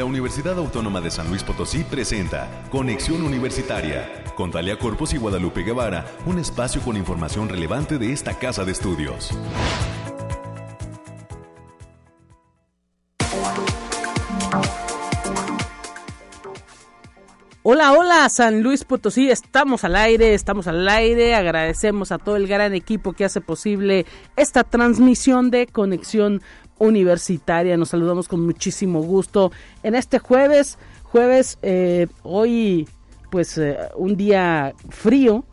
La Universidad Autónoma de San Luis Potosí presenta Conexión Universitaria con Talia Corpus y Guadalupe Guevara, un espacio con información relevante de esta casa de estudios. Hola, hola, San Luis Potosí, estamos al aire, estamos al aire, agradecemos a todo el gran equipo que hace posible esta transmisión de conexión universitaria, nos saludamos con muchísimo gusto en este jueves, jueves, eh, hoy pues eh, un día frío,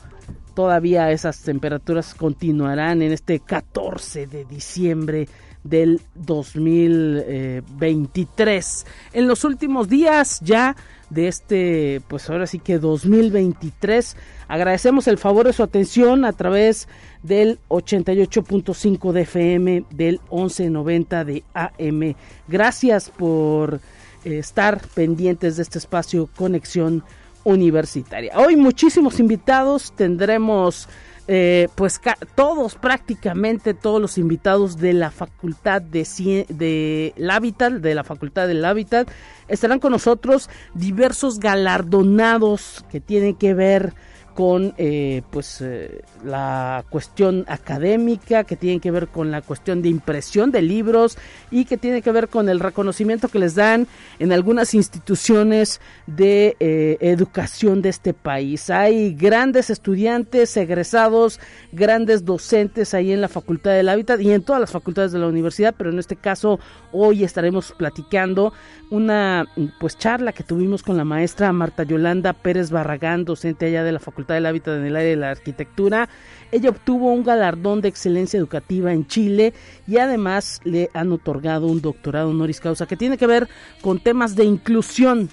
todavía esas temperaturas continuarán en este 14 de diciembre del 2023. En los últimos días ya de este, pues ahora sí que 2023. Agradecemos el favor de su atención a través del 88.5 de FM, del 1190 de AM. Gracias por eh, estar pendientes de este espacio Conexión Universitaria. Hoy muchísimos invitados, tendremos eh, pues todos, prácticamente todos los invitados de la Facultad de, de Hábitat, de la Facultad del Hábitat, estarán con nosotros diversos galardonados que tienen que ver con eh, pues eh, la cuestión académica que tiene que ver con la cuestión de impresión de libros y que tiene que ver con el reconocimiento que les dan en algunas instituciones de eh, educación de este país. Hay grandes estudiantes egresados grandes docentes ahí en la facultad del hábitat y en todas las facultades de la universidad pero en este caso hoy estaremos platicando una pues charla que tuvimos con la maestra Marta Yolanda Pérez Barragán docente allá de la facultad del Hábitat en el área de la arquitectura. Ella obtuvo un galardón de excelencia educativa en Chile y además le han otorgado un doctorado honoris causa que tiene que ver con temas de inclusión.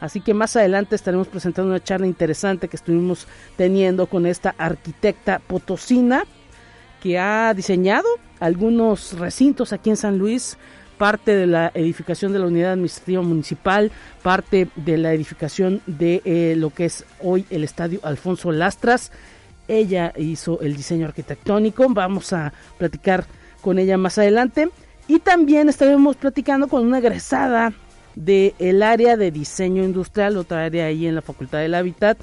Así que más adelante estaremos presentando una charla interesante que estuvimos teniendo con esta arquitecta potosina que ha diseñado algunos recintos aquí en San Luis parte de la edificación de la unidad administrativa municipal, parte de la edificación de eh, lo que es hoy el estadio Alfonso Lastras. Ella hizo el diseño arquitectónico, vamos a platicar con ella más adelante. Y también estaremos platicando con una egresada del área de diseño industrial, otra área ahí en la Facultad del Hábitat.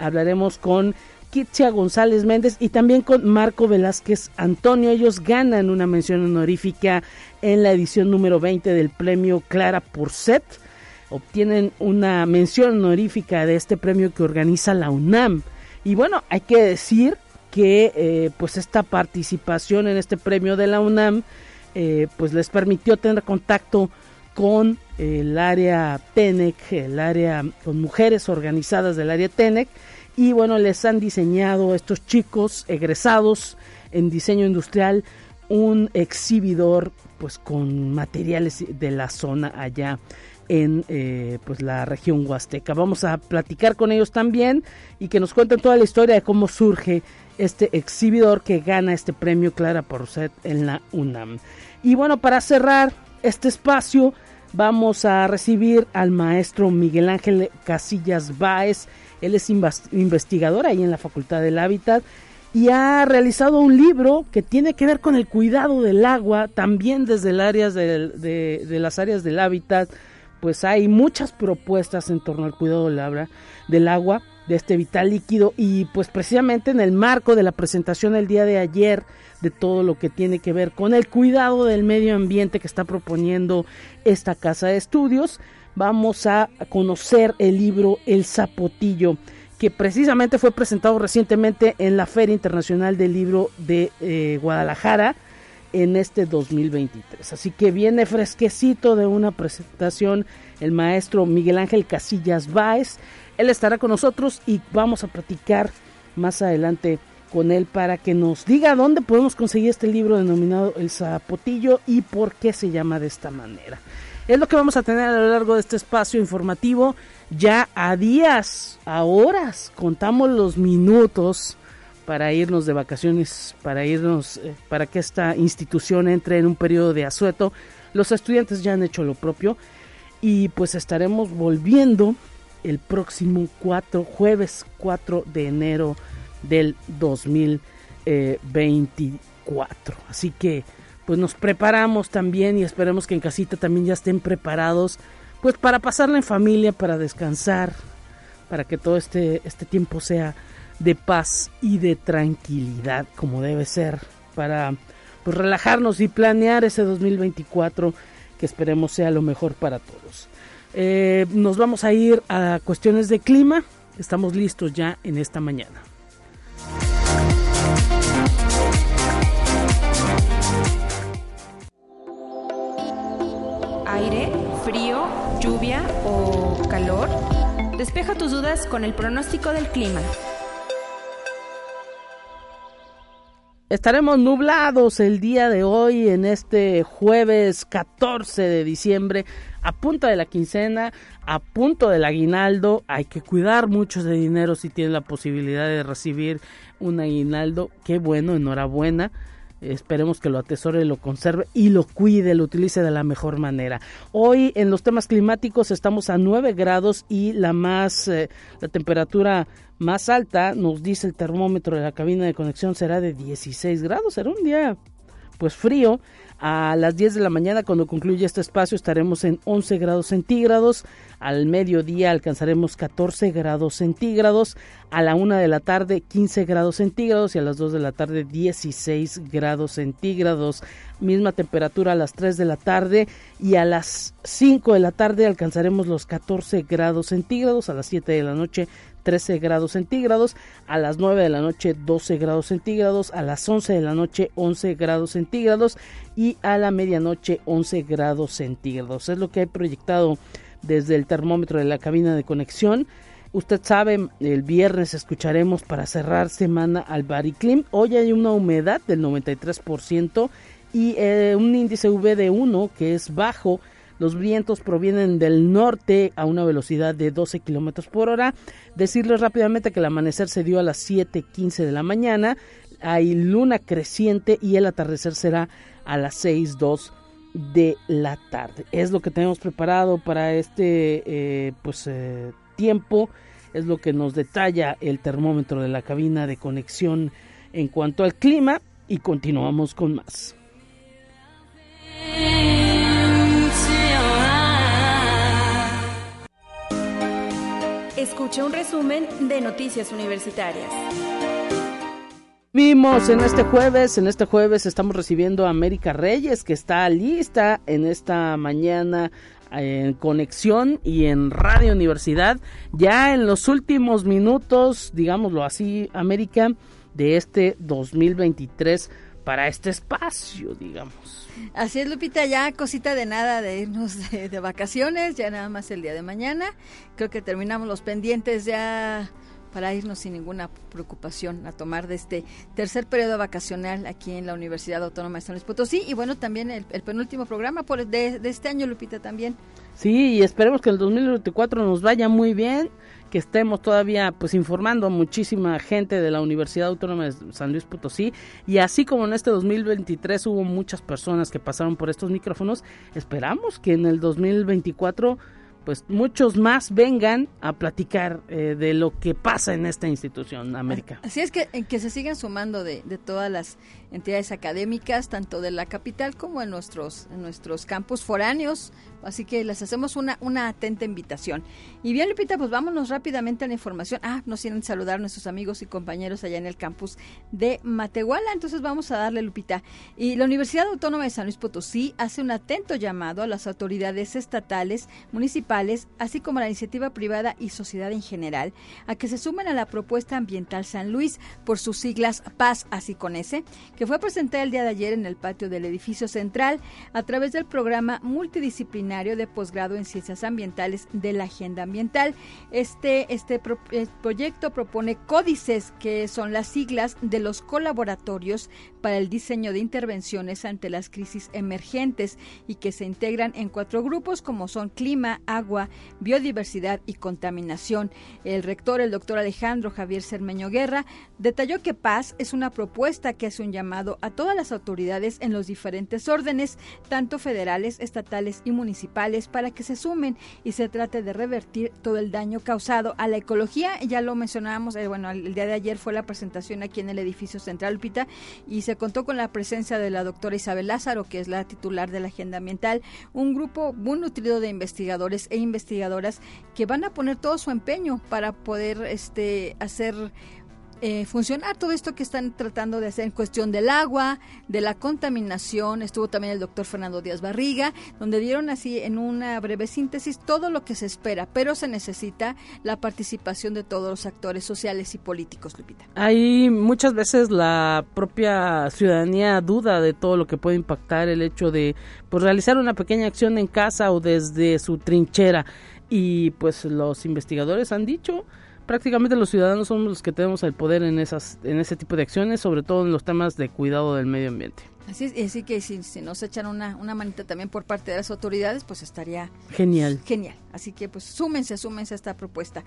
Hablaremos con Kitsia González Méndez y también con Marco Velázquez Antonio. Ellos ganan una mención honorífica en la edición número 20 del premio Clara Porcet. Obtienen una mención honorífica de este premio que organiza la UNAM. Y bueno, hay que decir que eh, pues esta participación en este premio de la UNAM eh, pues les permitió tener contacto con el área TENEC, el área con mujeres organizadas del área TENEC y bueno, les han diseñado estos chicos egresados en diseño industrial un exhibidor pues con materiales de la zona allá en eh, pues la región huasteca. Vamos a platicar con ellos también y que nos cuenten toda la historia de cómo surge este exhibidor que gana este premio Clara Porcet en la UNAM. Y bueno, para cerrar este espacio vamos a recibir al maestro Miguel Ángel Casillas Báez él es investigador ahí en la Facultad del Hábitat y ha realizado un libro que tiene que ver con el cuidado del agua, también desde el las áreas del hábitat, pues hay muchas propuestas en torno al cuidado del, del agua, de este vital líquido, y pues precisamente en el marco de la presentación el día de ayer de todo lo que tiene que ver con el cuidado del medio ambiente que está proponiendo esta casa de estudios, vamos a conocer el libro El Zapotillo, que precisamente fue presentado recientemente en la Feria Internacional del Libro de eh, Guadalajara en este 2023. Así que viene fresquecito de una presentación el maestro Miguel Ángel Casillas Báez. Él estará con nosotros y vamos a platicar más adelante con él para que nos diga dónde podemos conseguir este libro denominado El Zapotillo y por qué se llama de esta manera. Es lo que vamos a tener a lo largo de este espacio informativo. Ya a días, a horas, contamos los minutos para irnos de vacaciones, para irnos, eh, para que esta institución entre en un periodo de asueto. Los estudiantes ya han hecho lo propio y pues estaremos volviendo el próximo 4, jueves 4 de enero del 2024. Así que pues nos preparamos también y esperemos que en casita también ya estén preparados pues para pasarla en familia, para descansar, para que todo este, este tiempo sea de paz y de tranquilidad como debe ser, para pues relajarnos y planear ese 2024 que esperemos sea lo mejor para todos. Eh, nos vamos a ir a cuestiones de clima. Estamos listos ya en esta mañana. Aire, frío, lluvia o calor. Despeja tus dudas con el pronóstico del clima. Estaremos nublados el día de hoy en este jueves 14 de diciembre, a punta de la quincena, a punto del aguinaldo. Hay que cuidar mucho de dinero si tiene la posibilidad de recibir un aguinaldo. Qué bueno, enhorabuena. Esperemos que lo atesore, lo conserve y lo cuide, lo utilice de la mejor manera. Hoy en los temas climáticos estamos a 9 grados y la más eh, la temperatura más alta, nos dice el termómetro de la cabina de conexión, será de 16 grados. Será un día pues frío. A las 10 de la mañana, cuando concluya este espacio, estaremos en 11 grados centígrados. Al mediodía alcanzaremos 14 grados centígrados. A la 1 de la tarde, 15 grados centígrados. Y a las 2 de la tarde, 16 grados centígrados. Misma temperatura a las 3 de la tarde. Y a las 5 de la tarde alcanzaremos los 14 grados centígrados. A las 7 de la noche, 13 grados centígrados, a las 9 de la noche 12 grados centígrados, a las 11 de la noche 11 grados centígrados y a la medianoche 11 grados centígrados. Es lo que he proyectado desde el termómetro de la cabina de conexión. Usted sabe, el viernes escucharemos para cerrar semana al Bariclim. Hoy hay una humedad del 93% y eh, un índice V de 1 que es bajo los vientos provienen del norte a una velocidad de 12 kilómetros por hora. Decirles rápidamente que el amanecer se dio a las 7:15 de la mañana. Hay luna creciente y el atardecer será a las 6:02 de la tarde. Es lo que tenemos preparado para este eh, pues eh, tiempo. Es lo que nos detalla el termómetro de la cabina de conexión en cuanto al clima y continuamos con más. Escuche un resumen de Noticias Universitarias. Vimos en este jueves, en este jueves estamos recibiendo a América Reyes que está lista en esta mañana en conexión y en Radio Universidad. Ya en los últimos minutos, digámoslo así, América, de este 2023 para este espacio, digamos. Así es, Lupita, ya cosita de nada de irnos de, de, vacaciones, ya nada más el día de mañana. Creo que terminamos los pendientes ya para irnos sin ninguna preocupación a tomar de este tercer periodo vacacional aquí en la Universidad Autónoma de San Luis Potosí y bueno, también el, el penúltimo programa por de, de este año, Lupita, también. Sí, y esperemos que el 2024 nos vaya muy bien que estemos todavía pues informando a muchísima gente de la Universidad Autónoma de San Luis Potosí y así como en este 2023 hubo muchas personas que pasaron por estos micrófonos, esperamos que en el 2024 pues muchos más vengan a platicar eh, de lo que pasa en esta institución, América. Así es que, que se siguen sumando de, de, todas las entidades académicas, tanto de la capital como en nuestros, en nuestros campus foráneos, así que les hacemos una, una atenta invitación. Y bien, Lupita, pues vámonos rápidamente a la información. Ah, nos tienen saludar nuestros amigos y compañeros allá en el campus de Matehuala, entonces vamos a darle, Lupita. Y la Universidad Autónoma de San Luis Potosí hace un atento llamado a las autoridades estatales, municipales, así como a la iniciativa privada y sociedad en general, a que se sumen a la propuesta ambiental San Luis, por sus siglas Paz, así con ese, que fue presentada el día de ayer en el patio del edificio central a través del programa multidisciplinario de posgrado en ciencias ambientales de la agenda ambiental. Este, este eh, proyecto propone códices que son las siglas de los colaboratorios para el diseño de intervenciones ante las crisis emergentes y que se integran en cuatro grupos como son clima, agua, biodiversidad y contaminación. El rector, el doctor Alejandro Javier Cermeño Guerra, detalló que Paz es una propuesta que hace un llamado a todas las autoridades en los diferentes órdenes, tanto federales, estatales y municipales, para que se sumen y se trate de revertir todo el daño causado a la ecología. Ya lo mencionábamos, eh, bueno, el día de ayer fue la presentación aquí en el edificio central Pita y se contó con la presencia de la doctora Isabel Lázaro, que es la titular de la agenda ambiental, un grupo muy nutrido de investigadores e investigadoras que van a poner todo su empeño para poder este hacer eh, funcionar todo esto que están tratando de hacer en cuestión del agua, de la contaminación. Estuvo también el doctor Fernando Díaz Barriga, donde dieron así en una breve síntesis todo lo que se espera, pero se necesita la participación de todos los actores sociales y políticos, Lupita. Hay muchas veces la propia ciudadanía duda de todo lo que puede impactar el hecho de pues, realizar una pequeña acción en casa o desde su trinchera. Y pues los investigadores han dicho prácticamente los ciudadanos somos los que tenemos el poder en esas en ese tipo de acciones, sobre todo en los temas de cuidado del medio ambiente. Así, así que si, nos echan una, una manita también por parte de las autoridades, pues estaría genial. Genial. Así que pues súmense, súmense a esta propuesta.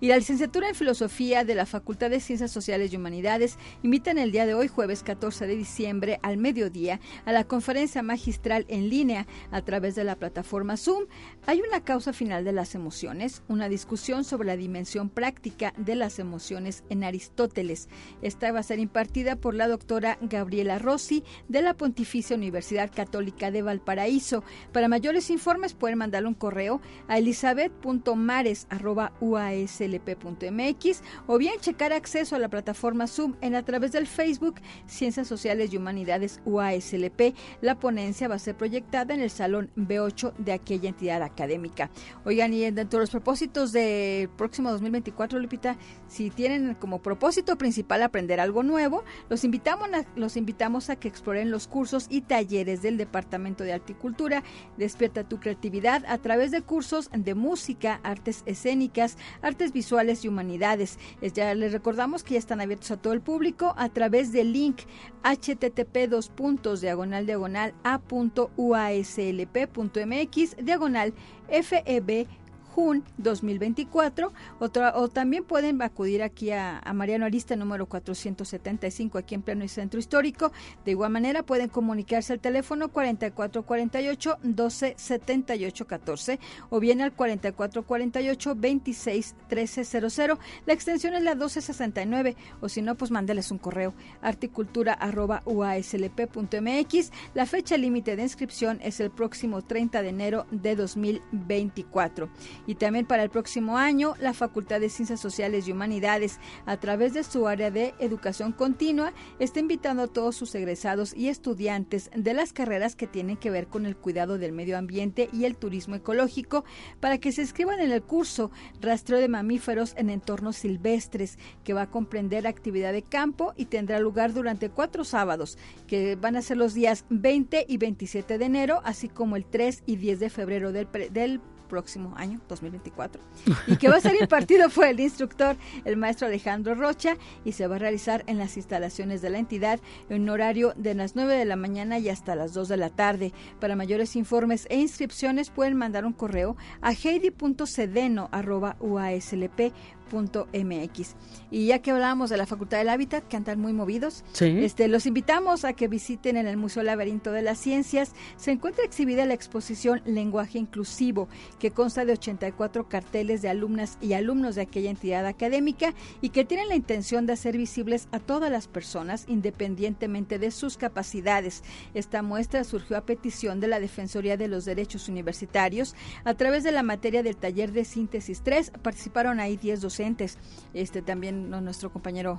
Y la licenciatura en Filosofía de la Facultad de Ciencias Sociales y Humanidades invitan el día de hoy, jueves 14 de diciembre, al mediodía, a la conferencia magistral en línea a través de la plataforma Zoom. Hay una causa final de las emociones, una discusión sobre la dimensión práctica de las emociones en Aristóteles. Esta va a ser impartida por la doctora Gabriela Rossi de la Pontificia Universidad Católica de Valparaíso. Para mayores informes pueden mandarle un correo a elizabeth.mares.uaslp.mx o bien checar acceso a la plataforma Zoom en a través del Facebook Ciencias Sociales y Humanidades UASLP. La ponencia va a ser proyectada en el Salón B8 de aquella entidad académica. Oigan, y dentro de los propósitos del próximo 2024, Lupita, si tienen como propósito principal aprender algo nuevo, los invitamos los invitamos a que exploren los cursos y talleres del Departamento de Articultura. Despierta tu creatividad a través de cursos de música, artes escénicas, artes visuales y humanidades. Ya les recordamos que ya están abiertos a todo el público a través del link http dos puntos diagonal diagonal a.uaslp.mx diagonal feb Jun 2024. Otra, o también pueden acudir aquí a, Mariano Arista, número 475, aquí en pleno centro histórico. De igual manera, pueden comunicarse al teléfono 4448 1278 14 o bien al 4448 26 1300. La extensión es la 1269 o si no, pues mándeles un correo articultura uaslp.mx. La fecha límite de inscripción es el próximo 30 de enero de 2024. Y también para el próximo año, la Facultad de Ciencias Sociales y Humanidades, a través de su área de educación continua, está invitando a todos sus egresados y estudiantes de las carreras que tienen que ver con el cuidado del medio ambiente y el turismo ecológico para que se inscriban en el curso Rastreo de Mamíferos en Entornos Silvestres, que va a comprender actividad de campo y tendrá lugar durante cuatro sábados, que van a ser los días 20 y 27 de enero, así como el 3 y 10 de febrero del, del próximo año, 2024, y que va a ser impartido fue el instructor, el maestro Alejandro Rocha, y se va a realizar en las instalaciones de la entidad en un horario de las 9 de la mañana y hasta las 2 de la tarde. Para mayores informes e inscripciones pueden mandar un correo a mx Y ya que hablábamos de la Facultad del Hábitat, que andan muy movidos, este, los invitamos a que visiten en el Museo Laberinto de las Ciencias. Se encuentra exhibida la exposición Lenguaje Inclusivo, que consta de 84 carteles de alumnas y alumnos de aquella entidad académica y que tienen la intención de hacer visibles a todas las personas independientemente de sus capacidades. Esta muestra surgió a petición de la Defensoría de los Derechos Universitarios. A través de la materia del taller de síntesis 3 participaron ahí 10 docentes este también nuestro compañero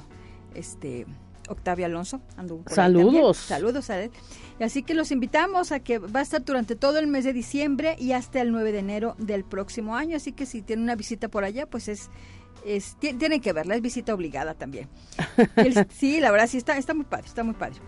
este Octavio Alonso. Saludos. Saludos a él. Así que los invitamos a que va a estar durante todo el mes de diciembre y hasta el 9 de enero del próximo año. Así que si tienen una visita por allá, pues es, es tienen que verla, es visita obligada también. sí, la verdad sí está, está muy padre, está muy padre.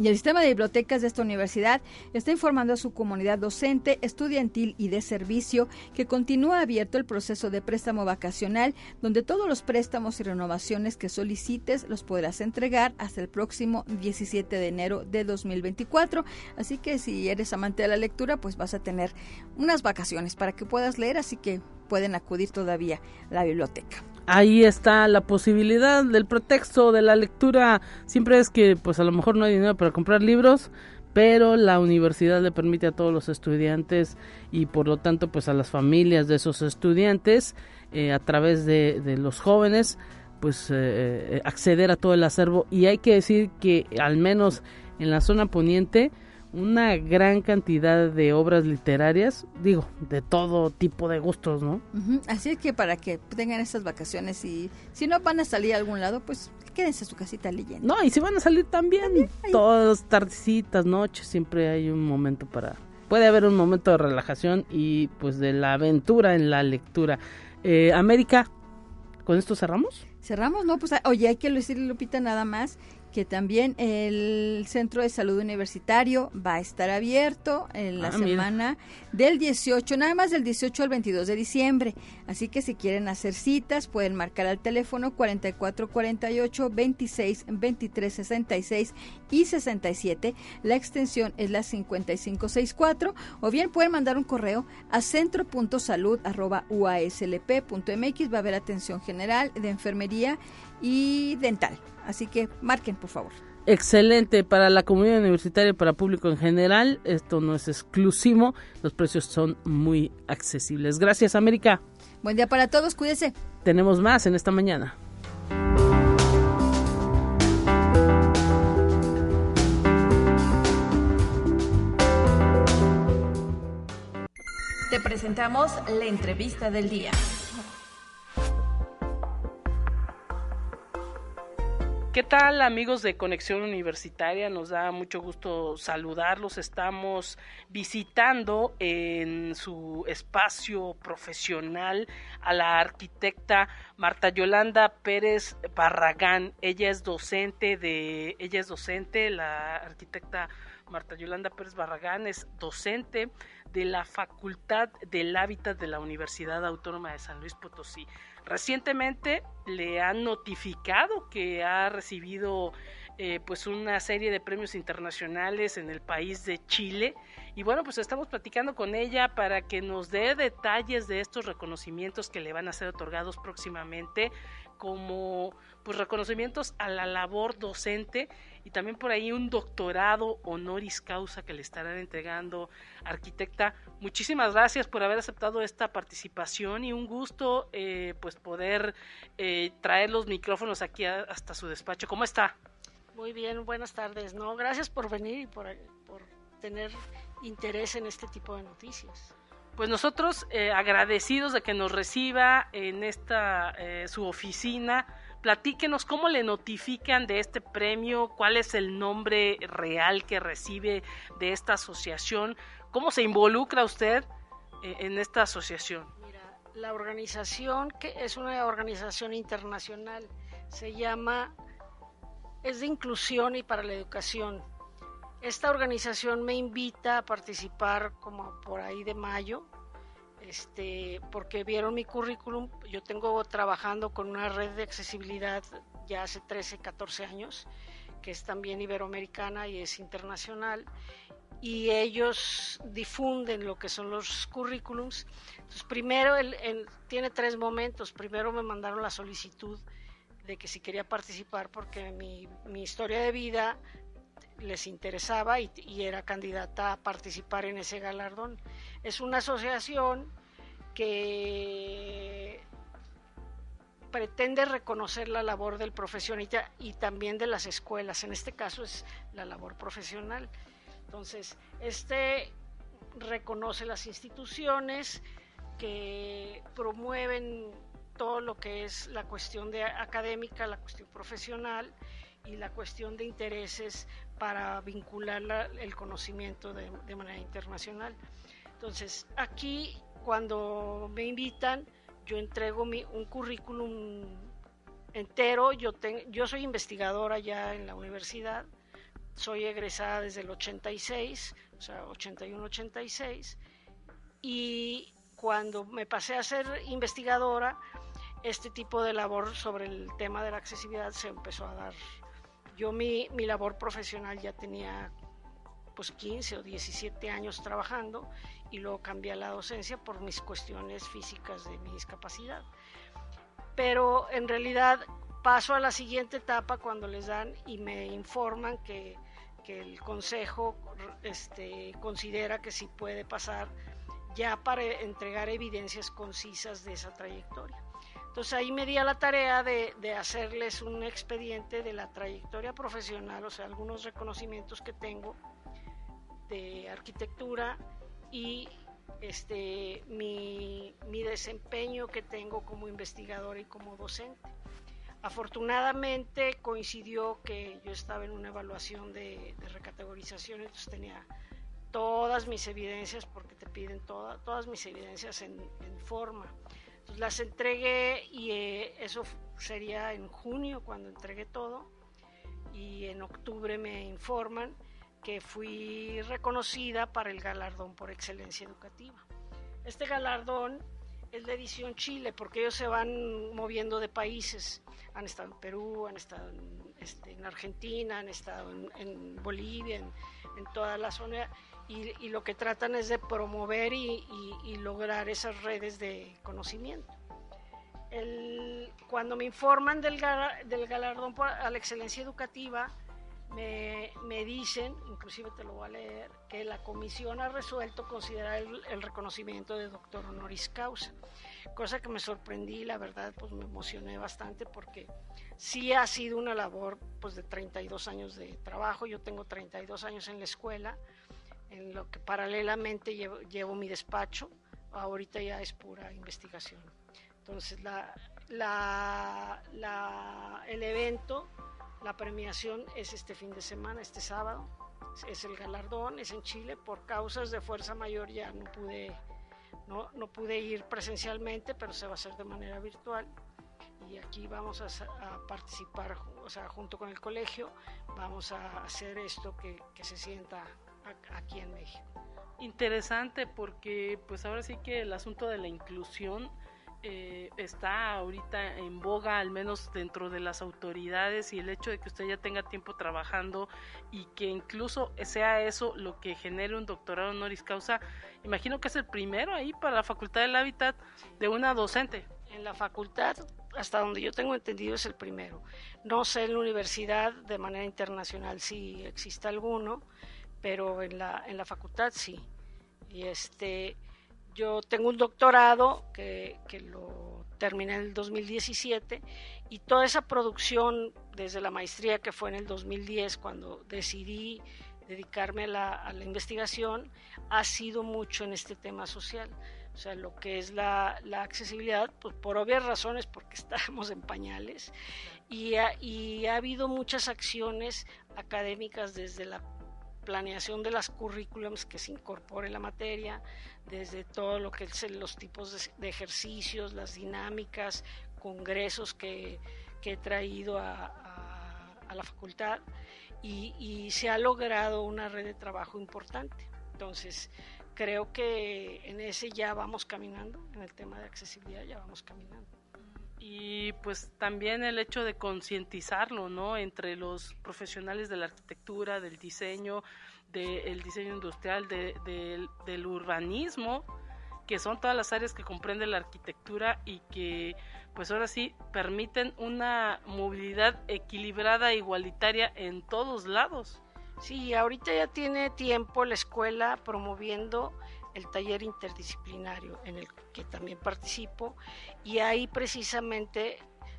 Y el sistema de bibliotecas de esta universidad está informando a su comunidad docente, estudiantil y de servicio que continúa abierto el proceso de préstamo vacacional, donde todos los préstamos y renovaciones que solicites los podrás entregar hasta el próximo 17 de enero de 2024. Así que si eres amante de la lectura, pues vas a tener unas vacaciones para que puedas leer, así que pueden acudir todavía a la biblioteca. Ahí está la posibilidad del pretexto de la lectura. Siempre es que pues a lo mejor no hay dinero para comprar libros, pero la universidad le permite a todos los estudiantes y por lo tanto pues a las familias de esos estudiantes eh, a través de, los jóvenes pues eh, eh, acceder a todo el acervo y hay que decir que al menos en la zona poniente una gran cantidad de obras literarias, digo, de todo tipo de gustos, ¿no? Así es que para que tengan estas vacaciones y si no van a salir a algún lado, pues quédense en su casita leyendo. No, y si van a salir también, todas tardecitas, noches, siempre hay un momento para... Puede haber un momento de relajación y pues de la aventura en la lectura. Eh, América, ¿con esto cerramos? Cerramos, no, pues oye, hay que decirle Lupita nada más que también el Centro de Salud Universitario va a estar abierto en la ah, semana del 18, nada más del 18 al 22 de diciembre. Así que si quieren hacer citas, pueden marcar al teléfono 4448 26 23 66 y 67. La extensión es la 5564 o bien pueden mandar un correo a centro.salud.uaslp.mx. Va a haber atención general de enfermería y dental. Así que marquen, por favor. Excelente para la comunidad universitaria y para público en general. Esto no es exclusivo. Los precios son muy accesibles. Gracias, América. Buen día para todos. Cuídense. Tenemos más en esta mañana. Te presentamos la entrevista del día. ¿Qué tal amigos de Conexión Universitaria? Nos da mucho gusto saludarlos. Estamos visitando en su espacio profesional a la arquitecta Marta Yolanda Pérez Barragán. Ella es docente de, ella es docente, la arquitecta Marta Yolanda Pérez Barragán es docente de la Facultad del Hábitat de la Universidad Autónoma de San Luis Potosí. Recientemente le han notificado que ha recibido eh, pues una serie de premios internacionales en el país de Chile. Y bueno pues estamos platicando con ella para que nos dé detalles de estos reconocimientos que le van a ser otorgados próximamente como pues reconocimientos a la labor docente y también por ahí un doctorado honoris causa que le estarán entregando arquitecta. Muchísimas gracias por haber aceptado esta participación y un gusto eh, pues poder eh, traer los micrófonos aquí hasta su despacho. ¿Cómo está? Muy bien, buenas tardes. No, gracias por venir y por, por tener interés en este tipo de noticias pues nosotros eh, agradecidos de que nos reciba en esta su oficina Platíquenos cómo le notifican de este premio, cuál es el nombre real que recibe de esta asociación, cómo se involucra usted eh, en esta asociación. Mira, la organización que es una organización internacional se llama es de inclusión y para la educación. Esta organización me invita a participar como por ahí de mayo este, porque vieron mi currículum. Yo tengo trabajando con una red de accesibilidad ya hace 13, 14 años, que es también iberoamericana y es internacional. Y ellos difunden lo que son los currículums. Entonces, primero, tiene tres momentos. Primero me mandaron la solicitud de que si quería participar porque mi, mi historia de vida les interesaba y, y, era candidata a participar en ese galardón. Es una asociación que pretende reconocer la labor del profesionista y también de las escuelas. En este caso es la labor profesional. Entonces, este reconoce las instituciones que promueven todo lo que es la cuestión de académica, la cuestión profesional y la cuestión de intereses para vincular el conocimiento de, de manera internacional. Entonces, aquí cuando me invitan, yo entrego mi, un currículum entero. Yo, yo soy investigadora ya en la universidad, soy egresada desde el 86, o sea, 81-86, y cuando me pasé a ser investigadora, este tipo de labor sobre el tema de la accesibilidad se empezó a dar. Yo mi, mi labor profesional ya tenía pues 15 o 17 años trabajando y luego cambié a la docencia por mis cuestiones físicas de mi discapacidad. pero en realidad paso a la siguiente etapa cuando les dan y me informan que, que el consejo este, considera que sí puede pasar ya para entregar evidencias concisas de esa trayectoria. Entonces ahí me di a la tarea de, de, hacerles un expediente de la trayectoria profesional, o sea, algunos reconocimientos que tengo de arquitectura y este, mi, mi desempeño que tengo como investigadora y como docente. Afortunadamente coincidió que yo estaba en una evaluación de, de recategorización, entonces tenía todas mis evidencias, porque te piden todas mis evidencias en, forma. Entonces las entregué y eh, eso sería en junio cuando entregué todo y en octubre me informan que fui reconocida para el galardón por excelencia educativa. Este galardón es la edición Chile porque ellos se van moviendo de países. Han estado en Perú, han estado en, este, Argentina, han estado en, Bolivia, en, en, toda la zona y, lo que tratan es de promover y, lograr esas redes de conocimiento. cuando me informan del, del galardón a la excelencia educativa, me, me, dicen, inclusive te lo voy a leer, que la comisión ha resuelto considerar el, reconocimiento de doctor honoris causa, cosa que me sorprendí, la verdad, pues me emocioné bastante porque sí ha sido una labor pues de 32 años de trabajo, yo tengo 32 años en la escuela, en lo que paralelamente llevo, mi despacho, ahorita ya es pura investigación. Entonces, la, la, el evento, la premiación es este fin de semana, este sábado, es el galardón, es en Chile, por causas de fuerza mayor ya no pude, no, no pude ir presencialmente, pero se va a hacer de manera virtual. Y aquí vamos a, participar, o sea, junto con el colegio, vamos a hacer esto que, que se sienta aquí en México. Interesante porque pues ahora sí que el asunto de la inclusión eh, está ahorita en boga, al menos dentro de las autoridades, y el hecho de que usted ya tenga tiempo trabajando y que incluso sea eso lo que genere un doctorado honoris causa, imagino que es el primero ahí para la Facultad del Hábitat de una docente. En la facultad, hasta donde yo tengo entendido, es el primero. No sé en la universidad de manera internacional si existe alguno pero en la, en la facultad sí. Y este, yo tengo un doctorado que, que lo terminé en el 2017 y toda esa producción desde la maestría que fue en el 2010 cuando decidí dedicarme a la, a la investigación ha sido mucho en este tema social. O sea, lo que es la, la accesibilidad, pues por obvias razones, porque estamos en pañales, y y ha habido muchas acciones académicas desde la planeación de las currículums que se incorpore la materia, desde todo lo que es los tipos de, ejercicios, las dinámicas, congresos que, he traído a, la facultad y, se ha logrado una red de trabajo importante. Entonces, creo que en ese ya vamos caminando, en el tema de accesibilidad ya vamos caminando y pues también el hecho de concientizarlo, ¿no? Entre los profesionales de la arquitectura, del diseño, del diseño industrial, del urbanismo, que son todas las áreas que comprende la arquitectura y que pues ahora sí permiten una movilidad equilibrada e igualitaria en todos lados. Sí, ahorita ya tiene tiempo la escuela promoviendo el taller interdisciplinario en el que también participo y ahí precisamente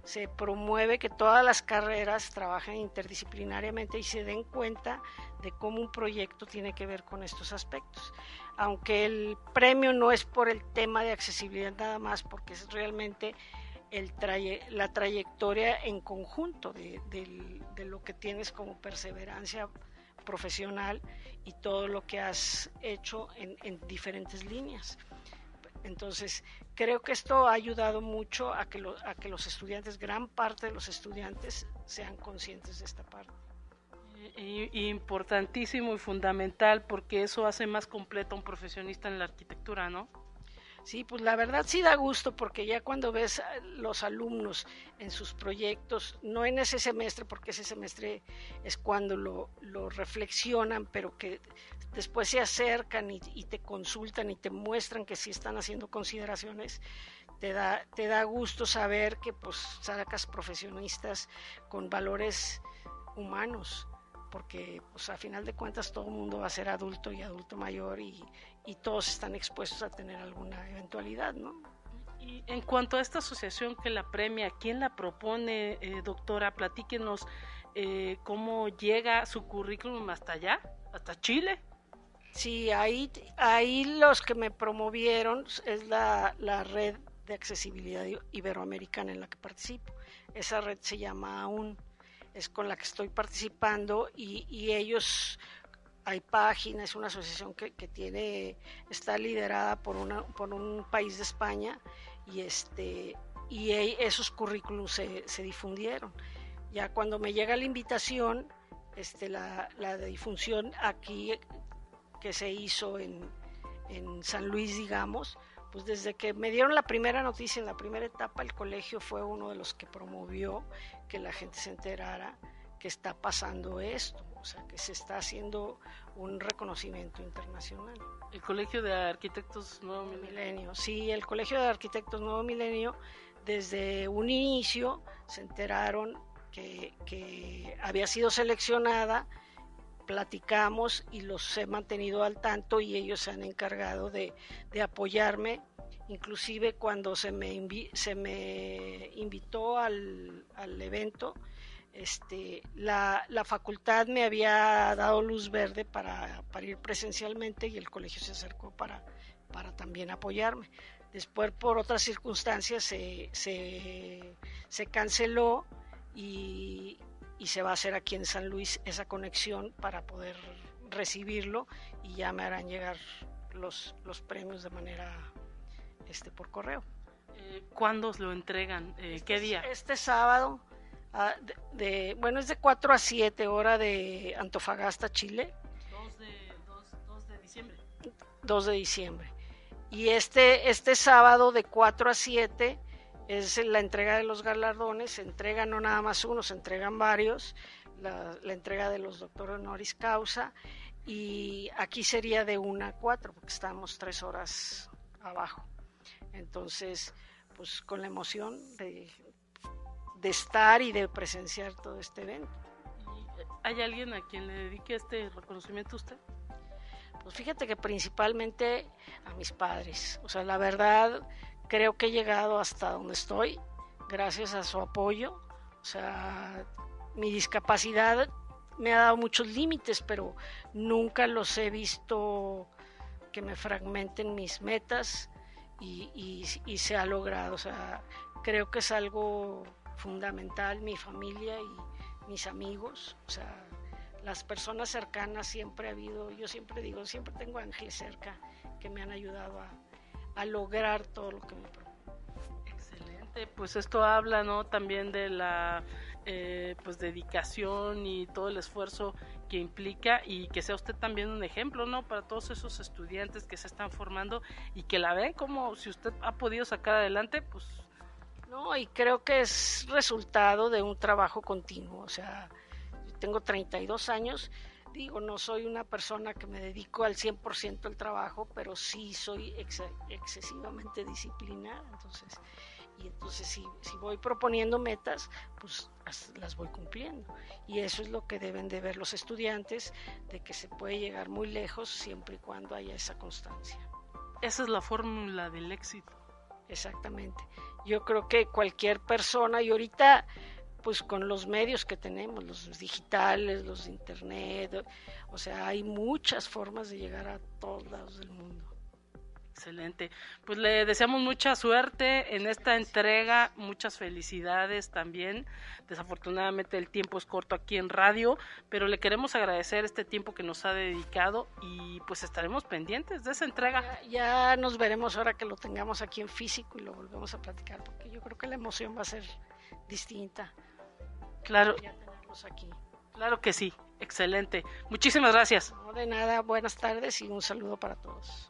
se promueve que todas las carreras trabajen interdisciplinariamente y se den cuenta de cómo un proyecto tiene que ver con estos aspectos. Aunque el premio no es por el tema de accesibilidad nada más, porque es realmente el la trayectoria en conjunto de, de lo que tienes como perseverancia profesional y todo lo que has hecho en, diferentes líneas. Entonces, creo que esto ha ayudado mucho a que, a que los estudiantes, gran parte de los estudiantes, sean conscientes de esta parte. importantísimo y fundamental porque eso hace más completo a un profesionista en la arquitectura, ¿no? Sí, pues la verdad sí da gusto porque ya cuando ves los alumnos en sus proyectos, no en ese semestre, porque ese semestre es cuando lo, lo reflexionan, pero que después se acercan y, te consultan y te muestran que sí están haciendo consideraciones, te da, te da gusto saber que pues sacas profesionistas con valores humanos, porque pues a final de cuentas todo el mundo va a ser adulto y adulto mayor y, y todos están expuestos a tener alguna eventualidad, ¿no? Y en cuanto a esta asociación que la premia, ¿quién la propone, eh, doctora? Platíquenos eh, cómo llega su currículum hasta allá, hasta Chile. Sí, ahí, ahí los que me promovieron es la, la red de accesibilidad iberoamericana en la que participo. Esa red se llama AUN, es con la que estoy participando y, y ellos, hay páginas, es una asociación que, tiene, está liderada por, una, por un país de España y, este, y esos currículums se, se difundieron. Ya cuando me llega la invitación, este, la, la difusión aquí que se hizo en, en San Luis, digamos, pues desde que me dieron la primera noticia en la primera etapa, el colegio fue uno de los que promovió que la gente se enterara que está pasando esto, o sea, que se está haciendo un reconocimiento internacional. El Colegio de Arquitectos Nuevo Milenio. Sí, el Colegio de Arquitectos Nuevo Milenio, desde un inicio se enteraron que, que había sido seleccionada platicamos y los he mantenido al tanto y ellos se han encargado de, de apoyarme, inclusive cuando se me, se me invitó al, al evento, este, la, la, facultad me había dado luz verde para, para, ir presencialmente y el colegio se acercó para, para también apoyarme. Después, por otras circunstancias, se, se, se canceló y, y se va a hacer aquí en San Luis esa conexión para poder recibirlo y ya me harán llegar los, los premios de manera este por correo. Eh, ¿Cuándo lo entregan? Eh, este, ¿Qué día? Este sábado, uh, de, de, bueno, es de 4 a 7 hora de Antofagasta, Chile. 2 de, 2, 2 de diciembre. 2 de diciembre. Y este, este sábado de 4 a 7 es la entrega de los galardones, se entregan no nada más uno, se entregan varios, la, la entrega de los doctores honoris causa y aquí sería de una a cuatro porque estamos tres horas abajo. Entonces, pues con la emoción de, de estar y de presenciar todo este evento. ¿Hay alguien a quien le dedique este reconocimiento a usted? Pues fíjate que principalmente a mis padres. O sea, la verdad, creo que he llegado hasta donde estoy gracias a su apoyo. O sea, mi discapacidad me ha dado muchos límites, pero nunca los he visto que me fragmenten mis metas y, y, y, se ha logrado. O sea, creo que es algo fundamental, mi familia y mis amigos. O sea, las personas cercanas siempre ha habido, yo siempre digo, siempre tengo ángeles cerca que me han ayudado a, a lograr todo lo que me propongo. Excelente, pues esto habla, ¿no? También de la eh, pues dedicación y todo el esfuerzo que implica y que sea usted también un ejemplo, ¿no? Para todos esos estudiantes que se están formando y que la ven como si usted ha podido sacar adelante, pues... No, y creo que es resultado de un trabajo continuo, o sea, yo tengo 32 años digo, no soy una persona que me dedico al 100% al trabajo, pero sí soy ex excesivamente disciplinada, entonces, y entonces si, si, voy proponiendo metas, pues las voy cumpliendo. Y eso es lo que deben de ver los estudiantes, de que se puede llegar muy lejos siempre y cuando haya esa constancia. Esa es la fórmula del éxito. Exactamente. Yo creo que cualquier persona, y ahorita pues con los medios que tenemos, los digitales, los internet, o sea, hay muchas formas de llegar a todos lados del mundo. Excelente. Pues le deseamos mucha suerte en esta entrega, muchas felicidades también. Desafortunadamente el tiempo es corto aquí en radio, pero le queremos agradecer este tiempo que nos ha dedicado y pues estaremos pendientes de esa entrega. Ya, ya nos veremos ahora que lo tengamos aquí en físico y lo volvemos a platicar, porque yo creo que la emoción va a ser distinta. Claro. Ya tenerlos aquí. Claro que sí. Excelente. Muchísimas gracias. No, de nada. Buenas tardes y un saludo para todos.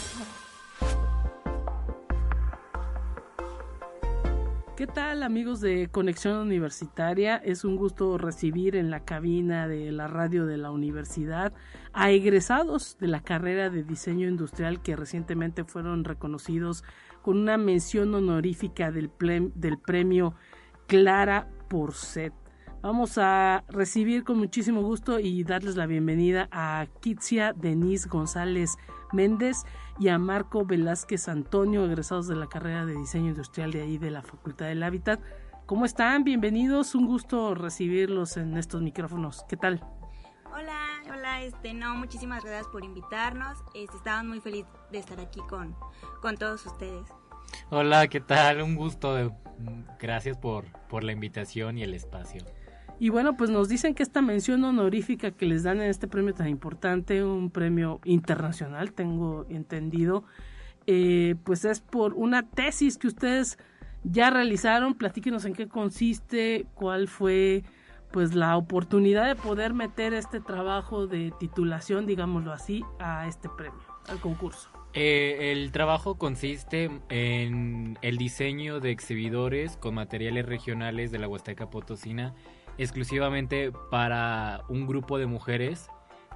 ¿Qué tal amigos de Conexión Universitaria? Es un gusto recibir en la cabina de la radio de la universidad a egresados de la carrera de diseño industrial que recientemente fueron reconocidos con una mención honorífica del, premio Clara Porcet. Vamos a recibir con muchísimo gusto y darles la bienvenida a Kitsia Denise González Méndez y a Marco Velázquez Antonio, egresados de la carrera de diseño industrial de ahí de la Facultad del Hábitat. ¿Cómo están? Bienvenidos, un gusto recibirlos en estos micrófonos. ¿Qué tal? Hola, hola, este, no, muchísimas gracias por invitarnos. Este, estaban muy feliz de estar aquí con, con todos ustedes. Hola, ¿qué tal? Un gusto. Gracias por, por la invitación y el espacio. Y bueno, pues nos dicen que esta mención honorífica que les dan en este premio tan importante, un premio internacional, tengo entendido, eh, pues es por una tesis que ustedes ya realizaron. Platíquenos en qué consiste, cuál fue pues la oportunidad de poder meter este trabajo de titulación, digámoslo así, a este premio, al concurso. Eh, el trabajo consiste en el diseño de exhibidores con materiales regionales de la Huasteca Potosina exclusivamente para un grupo de mujeres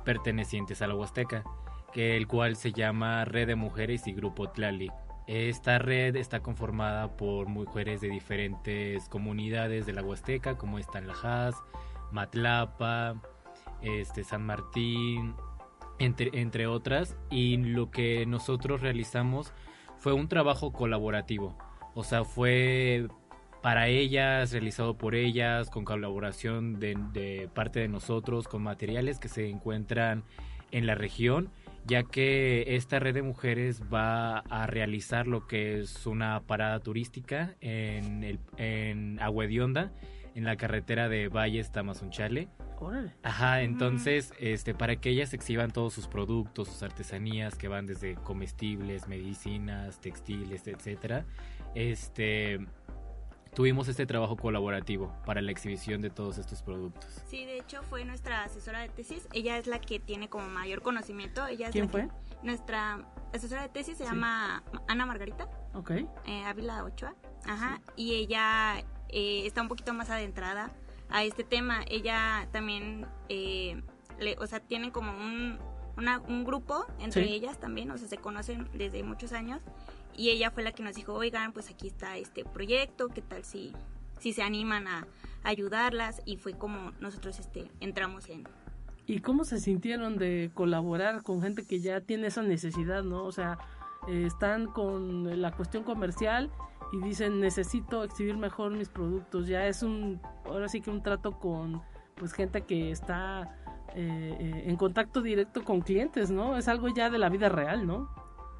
pertenecientes a la Huasteca, que el cual se llama Red de Mujeres y Grupo Tlali. Esta red está conformada por mujeres de diferentes comunidades de la Huasteca, como están Lajas, Matlapa, este, San Martín, entre, entre otras. Y lo que nosotros realizamos fue un trabajo colaborativo. O sea, fue para ellas, realizado por ellas, con colaboración de, parte de nosotros, con materiales que se encuentran en la región, ya que esta red de mujeres va a realizar lo que es una parada turística en, el, en Aguedionda, en la carretera de Valles Tamazunchale. Ajá, entonces, este, para que ellas exhiban todos sus productos, sus artesanías que van desde comestibles, medicinas, textiles, etcétera, este, tuvimos este trabajo colaborativo para la exhibición de todos estos productos. Sí, de hecho fue nuestra asesora de tesis. Ella es la que tiene como mayor conocimiento. Ella ¿Quién fue? nuestra asesora de tesis se llama Ana Margarita. Ok. Eh, Ávila Ochoa. Ajá. Y ella eh, está un poquito más adentrada a este tema. Ella también, eh, le, o sea, tienen como un, un grupo entre ellas también, o sea, se conocen desde muchos años y ella fue la que nos dijo, oigan, pues aquí está este proyecto, ¿qué tal si, si se animan a, ayudarlas? Y fue como nosotros este, entramos en... ¿Y cómo se sintieron de colaborar con gente que ya tiene esa necesidad, no? O sea, eh, están con la cuestión comercial y dicen, necesito exhibir mejor mis productos. Ya es un, ahora sí que un trato con, pues, gente que está eh, eh, en contacto directo con clientes, ¿no? Es algo ya de la vida real, ¿no?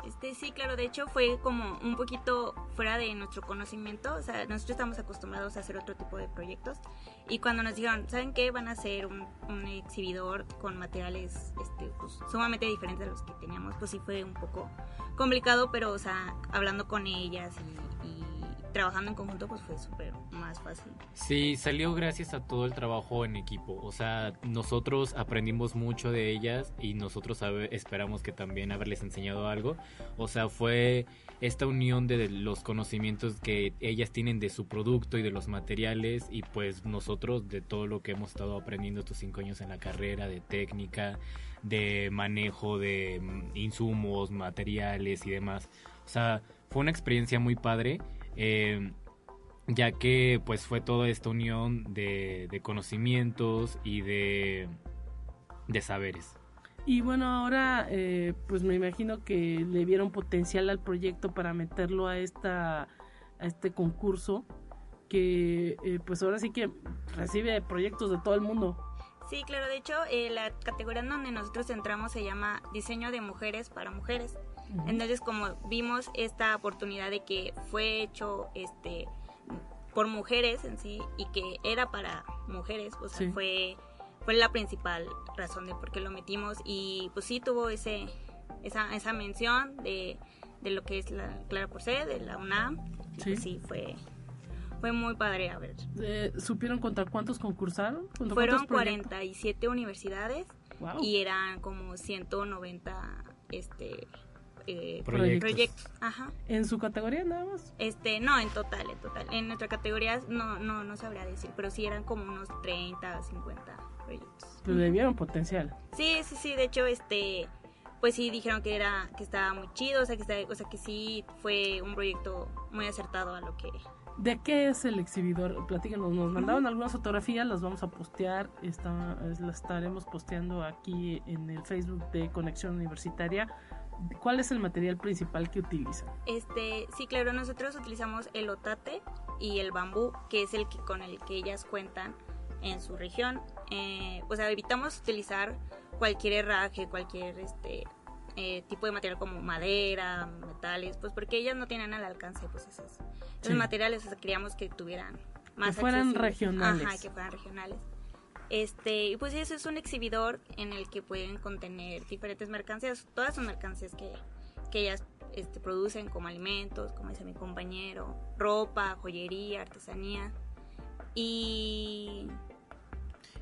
Este, sí, claro, de hecho fue como un poquito fuera de nuestro conocimiento, o sea, nosotros estamos acostumbrados a hacer otro tipo de proyectos y cuando nos dijeron, ¿saben qué? Van a hacer un, exhibidor con materiales este, pues, sumamente diferentes a los que teníamos, pues sí fue un poco complicado, pero, o sea, hablando con ellas y trabajando en conjunto pues fue súper más fácil. Sí, salió gracias a todo el trabajo en equipo. O sea, nosotros aprendimos mucho de ellas y nosotros esperamos que también haberles enseñado algo. O sea, fue esta unión de los conocimientos que ellas tienen de su producto y de los materiales y pues nosotros de todo lo que hemos estado aprendiendo estos cinco años en la carrera, de técnica, de manejo de mm, insumos, materiales y demás. O sea, fue una experiencia muy padre eh, ya que pues fue toda esta unión de, conocimientos y de, de, saberes. Y bueno, ahora eh, pues me imagino que le vieron potencial al proyecto para meterlo a, esta, a este concurso que eh, pues ahora sí que recibe proyectos de todo el mundo. Sí, claro, de hecho la categoría en donde nosotros entramos se llama Diseño de Mujeres para Mujeres. Entonces, como vimos esta oportunidad de que fue hecho este por mujeres en sí y que era para mujeres, pues fue fue la principal razón de por qué lo metimos y pues sí tuvo ese esa, esa mención de, de lo que es la Clara por C, de la UNAM. Sí. Pues sí, fue fue muy padre a ver. Eh, ¿Supieron contra cuántos concursaron? ¿Contra Fueron cuántos proyectos? 47 universidades Wow. y eran como 190 este eh, Proyectos. proyectos. Ajá. ¿En su categoría nada más? Este, no, en total, en total. En nuestra categoría no, no, no sabría decir, pero sí eran como unos 30, 50 proyectos. Pero le vieron potencial. Sí, sí, sí, de hecho, este, pues sí dijeron que era, que estaba muy chido, o sea que está- o sea que sí fue un proyecto muy acertado a lo que ¿De qué es el exhibidor? Platícanos, nos mandaron algunas fotografías, las vamos a postear, está- es- las estaremos posteando aquí en el Facebook de Conexión Universitaria. ¿Cuál es el material principal que utilizan? Este, sí, claro, nosotros utilizamos el otate y el bambú, que es el que con el que ellas cuentan en su región. Eh, o sea, evitamos utilizar cualquier herraje, cualquier este eh, tipo de material como madera, metales, pues porque ellas no tienen al alcance pues esos, esos Sí. materiales, o sea, queríamos que tuvieran más fueran accesibles. regionales. Ajá, que fueran regionales. Este, y pues eso es un exhibidor en el que pueden contener diferentes mercancías, todas son mercancías que, que ellas este, producen como alimentos, como dice mi compañero, ropa, joyería, artesanía. Y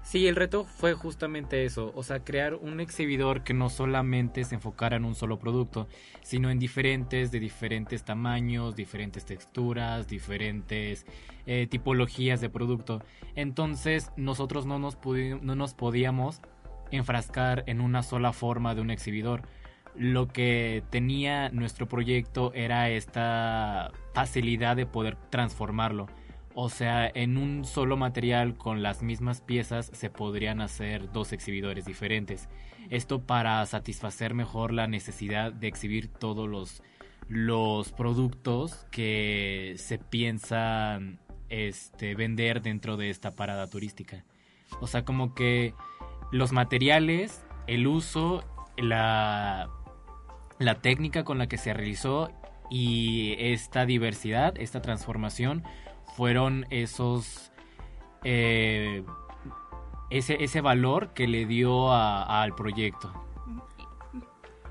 Sí, el reto fue justamente eso, o sea, crear un exhibidor que no solamente se enfocara en un solo producto, sino en diferentes, de diferentes tamaños, diferentes texturas, diferentes eh, tipologías de producto. Entonces, nosotros no nos, no nos podíamos enfrascar en una sola forma de un exhibidor. Lo que tenía nuestro proyecto era esta facilidad de poder transformarlo. O sea, en un solo material con las mismas piezas se podrían hacer dos exhibidores diferentes. Esto para satisfacer mejor la necesidad de exhibir todos los, los productos que se piensan este, vender dentro de esta parada turística. O sea, como que los materiales, el uso, la, la técnica con la que se realizó y esta diversidad, esta transformación fueron esos eh, ese, ese valor que le dio al proyecto.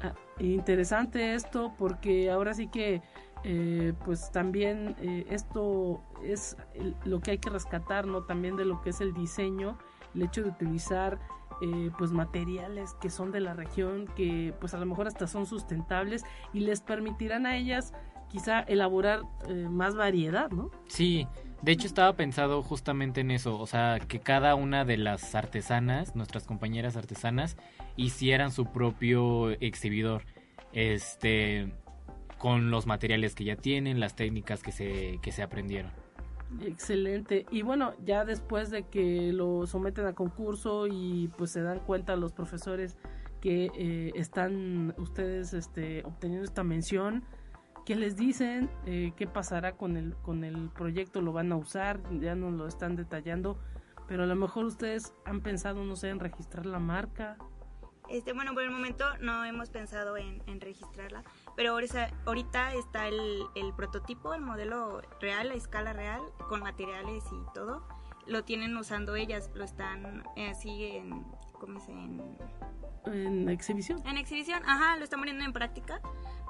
Ah, interesante esto porque ahora sí que eh, pues también eh, esto es lo que hay que rescatar, ¿no? También de lo que es el diseño, el hecho de utilizar eh, pues materiales que son de la región, que pues a lo mejor hasta son sustentables y les permitirán a ellas quizá elaborar eh, más variedad, ¿no? Sí, de hecho estaba pensado justamente en eso, o sea, que cada una de las artesanas, nuestras compañeras artesanas, hicieran su propio exhibidor, este, con los materiales que ya tienen, las técnicas que se, que se aprendieron. Excelente. Y bueno, ya después de que lo someten a concurso y pues se dan cuenta los profesores que eh, están ustedes este, obteniendo esta mención, ¿qué les dicen? Eh, ¿Qué pasará con el, con el proyecto? ¿Lo van a usar? Ya nos lo están detallando. Pero a lo mejor ustedes han pensado, no sé, en registrar la marca. Este, bueno, por el momento no hemos pensado en, registrarla, pero ahorita, ahorita está el, el prototipo, el modelo real, a escala real, con materiales y todo. Lo tienen usando ellas, lo están eh, así en, ¿cómo se dice? En, En exhibición. en exhibición, ajá, lo están poniendo en práctica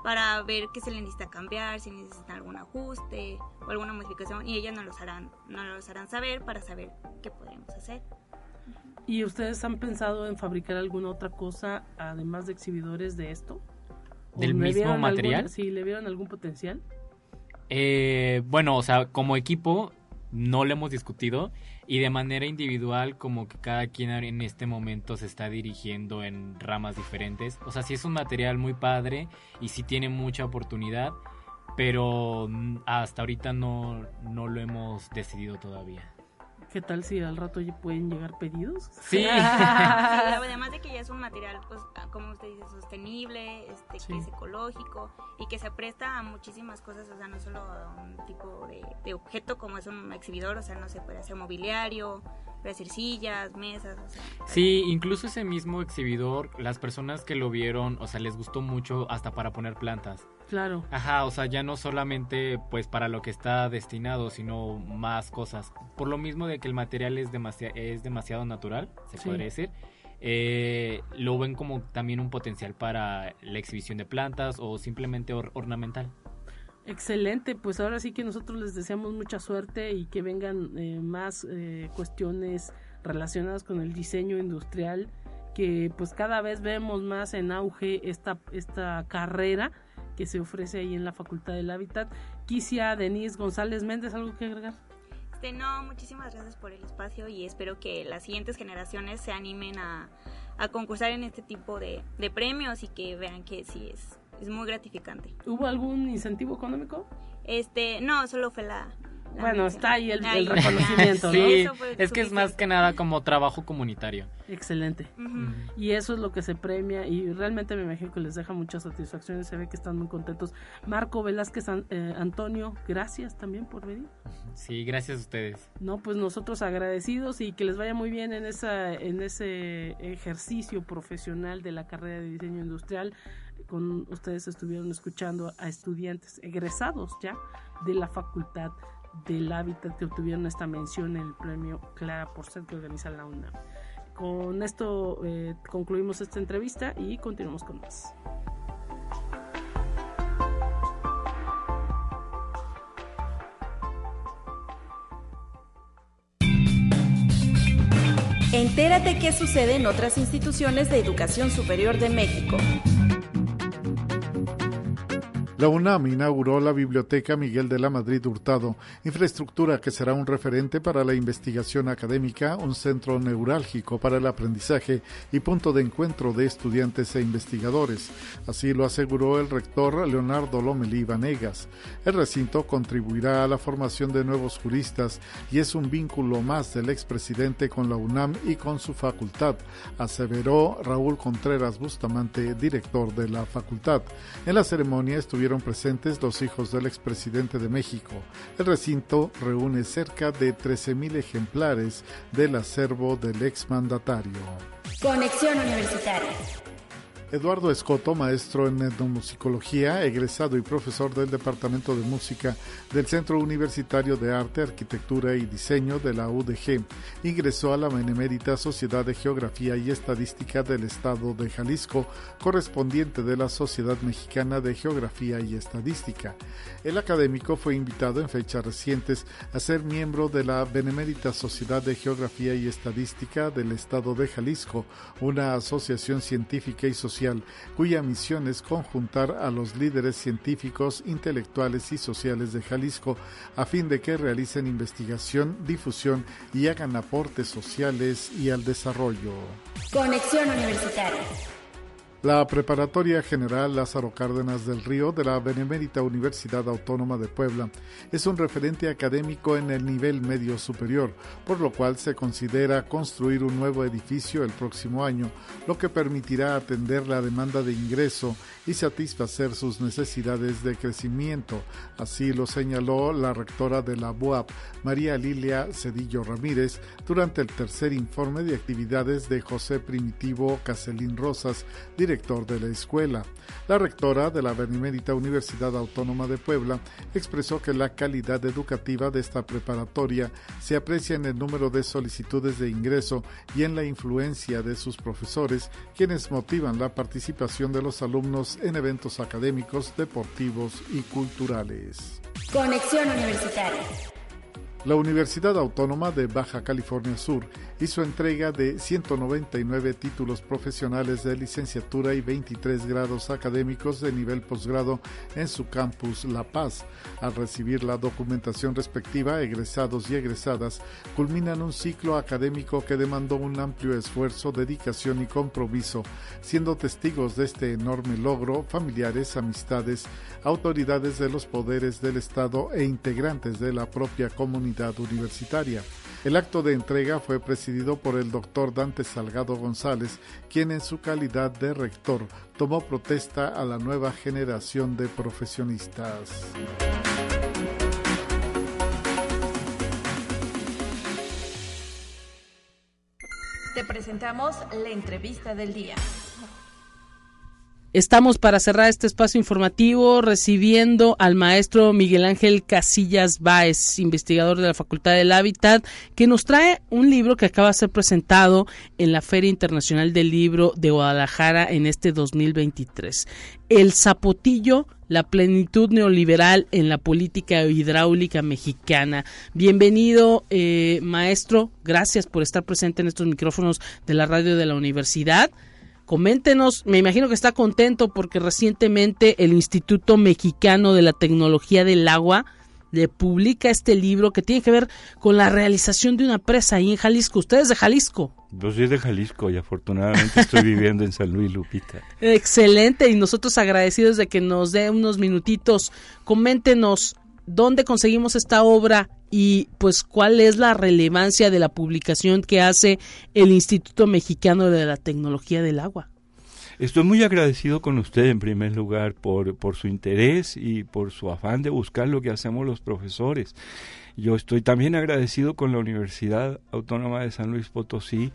para ver qué se le necesita cambiar, si necesitan algún ajuste o alguna modificación y ellas nos los harán, nos los harán saber para saber qué podemos hacer. ¿Y ustedes han pensado en fabricar alguna otra cosa además de exhibidores de esto? ¿O ¿Del mismo vieron algún- material? sí, ¿le vieron algún potencial? Eh, bueno, o sea, como equipo no lo hemos discutido y de manera individual como que cada quien en este momento se está dirigiendo en ramas diferentes. O sea, sí es un material muy padre y sí tiene mucha oportunidad, pero hasta ahorita no, no lo hemos decidido todavía. ¿Qué tal si al rato pueden llegar pedidos? Sí. Sí, además de que ya es un material, pues, ah, como usted dice, sostenible, este, Sí. que es ecológico y que se presta a muchísimas cosas, o sea, no solo a un tipo de, de objeto como es un exhibidor, o sea, no se puede hacer mobiliario, puede hacer sillas, mesas, o sea. Sí, incluso ese mismo exhibidor, las personas que lo vieron, o sea, les gustó mucho hasta para poner plantas. Claro. Ajá, o sea, ya no solamente pues para lo que está destinado, sino más cosas. Por lo mismo de que el material es, demasiado es demasiado natural, se Sí. podría decir. eh, lo ven como también un potencial para la exhibición de plantas o simplemente or- ornamental. Excelente, pues ahora sí que nosotros les deseamos mucha suerte y que vengan eh, más eh, cuestiones relacionadas con el diseño industrial, que pues cada vez vemos más en auge esta, esta carrera que se ofrece ahí en la Facultad del Hábitat. Quisia Denise González Méndez, ¿algo que agregar? Este, no, muchísimas gracias por el espacio y espero que las siguientes generaciones se animen a, a concursar en este tipo de, de premios y que vean que sí es es muy gratificante. ¿Hubo algún incentivo económico? Este, no, solo fue la, bueno, está ahí el, reconocimiento, ¿no? Sí, es que es más que nada como trabajo comunitario. Excelente. Y eso es lo que se premia y realmente me imagino que les deja muchas satisfacciones, se ve que están muy contentos. Marco Velázquez, eh, Antonio, gracias también por venir. Sí, gracias a ustedes. No, pues nosotros agradecidos y que les vaya muy bien en, esa, en ese ejercicio profesional de la carrera de diseño industrial. Con ustedes estuvieron escuchando a estudiantes egresados ya de la facultad del hábitat que obtuvieron esta mención en el premio Clara por ser que organiza la UNAM. Con esto eh, concluimos esta entrevista y continuamos con más. Entérate qué sucede en otras instituciones de educación superior de México. La UNAM inauguró la Biblioteca Miguel de la Madrid Hurtado, infraestructura que será un referente para la investigación académica, un centro neurálgico para el aprendizaje y punto de encuentro de estudiantes e investigadores. Así lo aseguró el rector Leonardo Lomelí Vanegas. El recinto contribuirá a la formación de nuevos juristas y es un vínculo más del expresidente con la UNAM y con su facultad, aseveró Raúl Contreras Bustamante, director de la facultad. En la ceremonia estuvieron presentes los hijos del expresidente de México. El recinto reúne cerca de 13.000 ejemplares del acervo del exmandatario. Conexión Universitaria. Eduardo Escoto, maestro en etnomusicología, egresado y profesor del Departamento de Música del Centro Universitario de Arte, Arquitectura y Diseño de la UDG, ingresó a la Benemérita Sociedad de Geografía y Estadística del Estado de Jalisco, correspondiente de la Sociedad Mexicana de Geografía y Estadística. El académico fue invitado en fechas recientes a ser miembro de la Benemérita Sociedad de Geografía y Estadística del Estado de Jalisco, una asociación científica y social cuya misión es conjuntar a los líderes científicos, intelectuales y sociales de Jalisco a fin de que realicen investigación, difusión y hagan aportes sociales y al desarrollo. Conexión Universitaria. La Preparatoria General Lázaro Cárdenas del Río de la Benemérita Universidad Autónoma de Puebla es un referente académico en el nivel medio superior, por lo cual se considera construir un nuevo edificio el próximo año, lo que permitirá atender la demanda de ingreso y satisfacer sus necesidades de crecimiento. Así lo señaló la rectora de la BUAP, María Lilia Cedillo Ramírez, durante el tercer informe de actividades de José Primitivo Caselín Rosas, director de la escuela. La rectora de la Benemérita Universidad Autónoma de Puebla expresó que la calidad educativa de esta preparatoria se aprecia en el número de solicitudes de ingreso y en la influencia de sus profesores, quienes motivan la participación de los alumnos en eventos académicos, deportivos y culturales. Conexión Universitaria. La Universidad Autónoma de Baja California Sur hizo entrega de 199 títulos profesionales de licenciatura y 23 grados académicos de nivel posgrado en su campus La Paz. Al recibir la documentación respectiva, egresados y egresadas culminan un ciclo académico que demandó un amplio esfuerzo, dedicación y compromiso, siendo testigos de este enorme logro familiares, amistades, autoridades de los poderes del Estado e integrantes de la propia comunidad universitaria. El acto de entrega fue presidido por el doctor Dante Salgado González, quien en su calidad de rector tomó protesta a la nueva generación de profesionistas. Te presentamos la entrevista del día. Estamos para cerrar este espacio informativo recibiendo al maestro Miguel Ángel Casillas Báez, investigador de la Facultad del Hábitat, que nos trae un libro que acaba de ser presentado en la Feria Internacional del Libro de Guadalajara en este 2023. El zapotillo, la plenitud neoliberal en la política hidráulica mexicana. Bienvenido, eh, maestro. Gracias por estar presente en estos micrófonos de la radio de la universidad. Coméntenos, me imagino que está contento porque recientemente el Instituto Mexicano de la Tecnología del Agua le publica este libro que tiene que ver con la realización de una presa ahí en Jalisco. ¿Usted es de Jalisco? Yo soy de Jalisco y afortunadamente estoy viviendo en San Luis Lupita. Excelente y nosotros agradecidos de que nos dé unos minutitos. Coméntenos dónde conseguimos esta obra y pues cuál es la relevancia de la publicación que hace el Instituto Mexicano de la Tecnología del Agua. Estoy muy agradecido con usted en primer lugar por, por su interés y por su afán de buscar lo que hacemos los profesores. Yo estoy también agradecido con la Universidad Autónoma de San Luis Potosí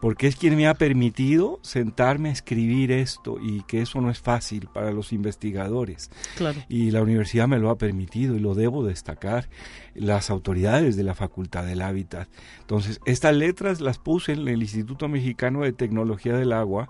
porque es quien me ha permitido sentarme a escribir esto y que eso no es fácil para los investigadores. Claro. Y la universidad me lo ha permitido y lo debo destacar, las autoridades de la Facultad del Hábitat. Entonces, estas letras las puse en el Instituto Mexicano de Tecnología del Agua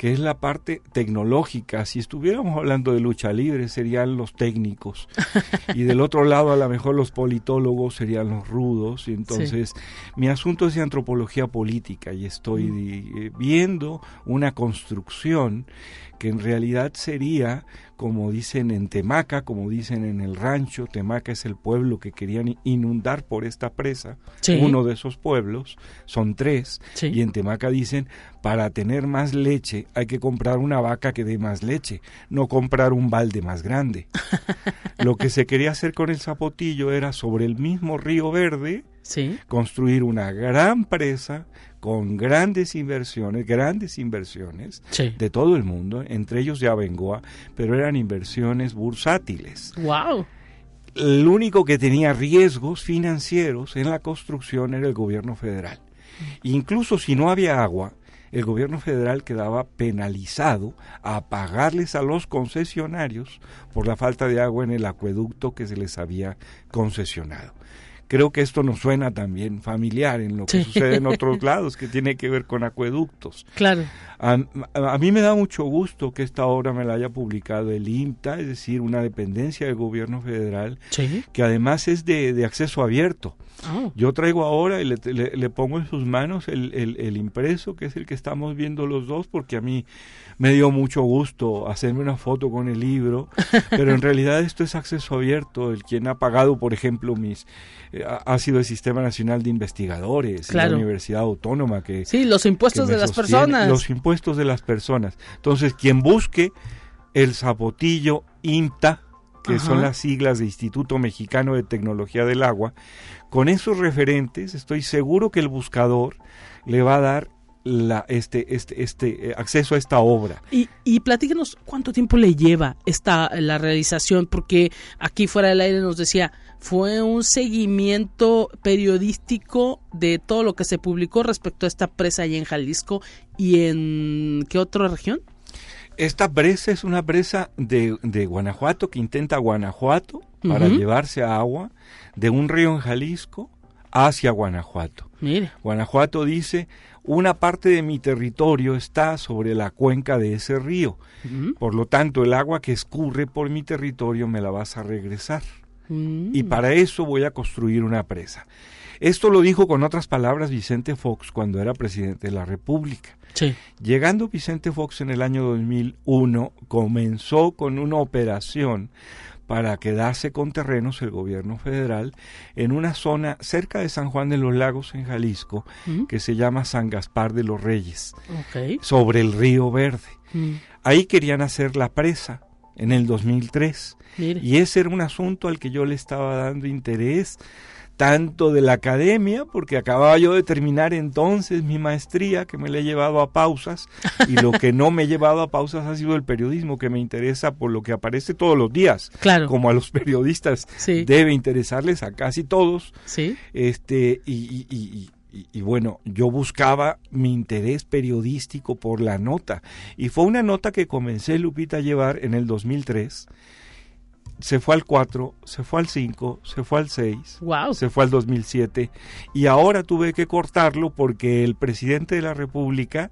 que es la parte tecnológica. Si estuviéramos hablando de lucha libre, serían los técnicos. y del otro lado, a lo mejor los politólogos serían los rudos. Y entonces, mi asunto es de antropología política y estoy mm. viendo una construcción que en realidad sería, como dicen en Temaca, como dicen en el rancho, Temaca es el pueblo que querían inundar por esta presa, uno de esos pueblos, son tres, y en Temaca dicen, para tener más leche hay que comprar una vaca que dé más leche, no comprar un balde más grande. Lo que se quería hacer con el zapotillo era sobre el mismo río verde, construir una gran presa con grandes inversiones, grandes inversiones de todo el mundo, entre ellos ya Bengoa, pero eran inversiones bursátiles. Wow. El único que tenía riesgos financieros en la construcción era el gobierno federal. Incluso si no había agua, el gobierno federal quedaba penalizado a pagarles a los concesionarios por la falta de agua en el acueducto que se les había concesionado creo que esto nos suena también familiar en lo que sucede en otros lados, que tiene que ver con acueductos. Claro. A, mí me da mucho gusto que esta obra me la haya publicado el INTA, es decir, una dependencia del gobierno federal, que además es de, acceso abierto. Ah. Yo traigo ahora y le, pongo en sus manos el, el, impreso, que es el que estamos viendo los dos, porque a mí me dio mucho gusto hacerme una foto con el libro, pero en realidad esto es acceso abierto. El quien ha pagado, por ejemplo, mis eh, ha sido el Sistema Nacional de Investigadores, la Universidad Autónoma que sí los impuestos de las personas, los impuestos de las personas. Entonces quien busque el zapotillo INTA que son las siglas de Instituto Mexicano de Tecnología del Agua, con esos referentes estoy seguro que el buscador le va a dar la, este, este, este eh, acceso a esta obra. Y, y platíquenos cuánto tiempo le lleva esta la realización, porque aquí fuera del aire nos decía, fue un seguimiento periodístico de todo lo que se publicó respecto a esta presa allá en Jalisco y en qué otra región. Esta presa es una presa de, de Guanajuato que intenta Guanajuato para llevarse agua de un río en Jalisco hacia Guanajuato. Guanajuato dice, una parte de mi territorio está sobre la cuenca de ese río. Por lo tanto, el agua que escurre por mi territorio me la vas a regresar. Mm. Y para eso voy a construir una presa. Esto lo dijo con otras palabras Vicente Fox cuando era presidente de la República. Llegando Vicente Fox en el año 2001, comenzó con una operación para quedarse con terrenos el gobierno federal en una zona cerca de San Juan de los Lagos en Jalisco mm. que se llama San Gaspar de los Reyes, sobre el río Verde. Mm. Ahí querían hacer la presa en el 2003 y ese era un asunto al que yo le estaba dando interés tanto de la academia, porque acababa yo de terminar entonces mi maestría, que me la he llevado a pausas, y lo que no me he llevado a pausas ha sido el periodismo, que me interesa por lo que aparece todos los días, claro. como a los periodistas debe interesarles a casi todos. Sí. Este, y, y, bueno, yo buscaba mi interés periodístico por la nota. Y fue una nota que comencé, Lupita, a llevar en el 2003. Se fue al 4, se fue al 5, se fue al 6, wow. se fue al 2007 y ahora tuve que cortarlo porque el presidente de la República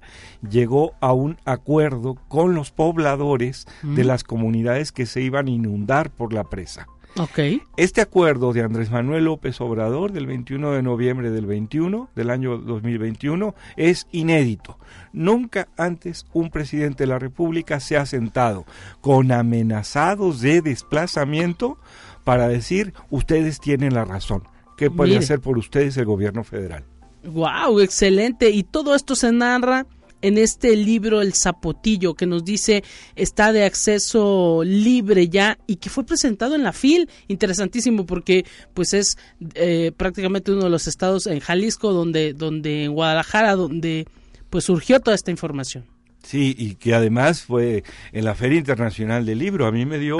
llegó a un acuerdo con los pobladores de las comunidades que se iban a inundar por la presa. Okay. Este acuerdo de Andrés Manuel López Obrador del 21 de noviembre del 21 del año 2021 es inédito. Nunca antes un presidente de la República se ha sentado con amenazados de desplazamiento para decir ustedes tienen la razón. ¿Qué puede hacer por ustedes el gobierno federal? Wow, excelente. Y todo esto se narra en este libro El Zapotillo que nos dice está de acceso libre ya y que fue presentado en la FIL, interesantísimo porque pues es eh, prácticamente uno de los estados en Jalisco donde, donde en Guadalajara donde pues surgió toda esta información. Sí, y que además fue en la Feria Internacional del Libro. A mí me dio